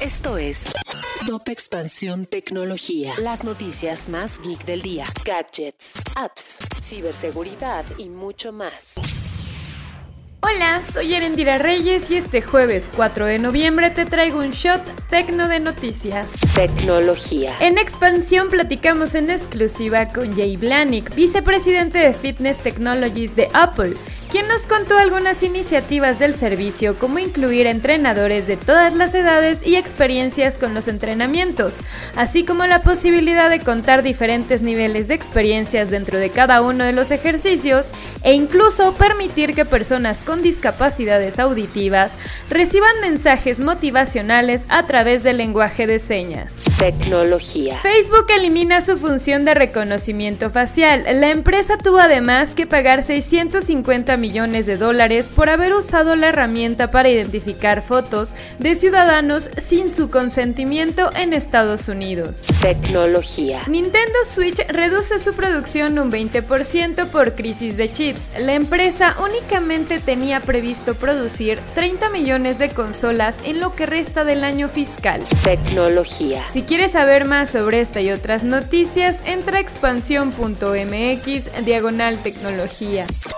Esto es Top Expansión Tecnología. Las noticias más geek del día. Gadgets, apps, ciberseguridad y mucho más. Hola, soy Erendira Reyes y este jueves 4 de noviembre te traigo un shot tecno de noticias. Tecnología. En expansión platicamos en exclusiva con Jay Blanik, vicepresidente de Fitness Technologies de Apple, quien nos contó algunas iniciativas del servicio como incluir entrenadores de todas las edades y experiencias con los entrenamientos, así como la posibilidad de contar diferentes niveles de experiencias dentro de cada uno de los ejercicios e incluso permitir que personas con discapacidades auditivas reciban mensajes motivacionales a través del lenguaje de señas. Tecnología. Facebook elimina su función de reconocimiento facial. La empresa tuvo además que pagar 650 millones de dólares por haber usado la herramienta para identificar fotos de ciudadanos sin su consentimiento en Estados Unidos. Tecnología. Nintendo Switch reduce su producción un 20% por crisis de chips. La empresa únicamente tenía previsto producir 30 millones de consolas en lo que resta del año fiscal. Tecnología. Si quieres saber más sobre esta y otras noticias, entra a expansión.mx diagonal tecnología.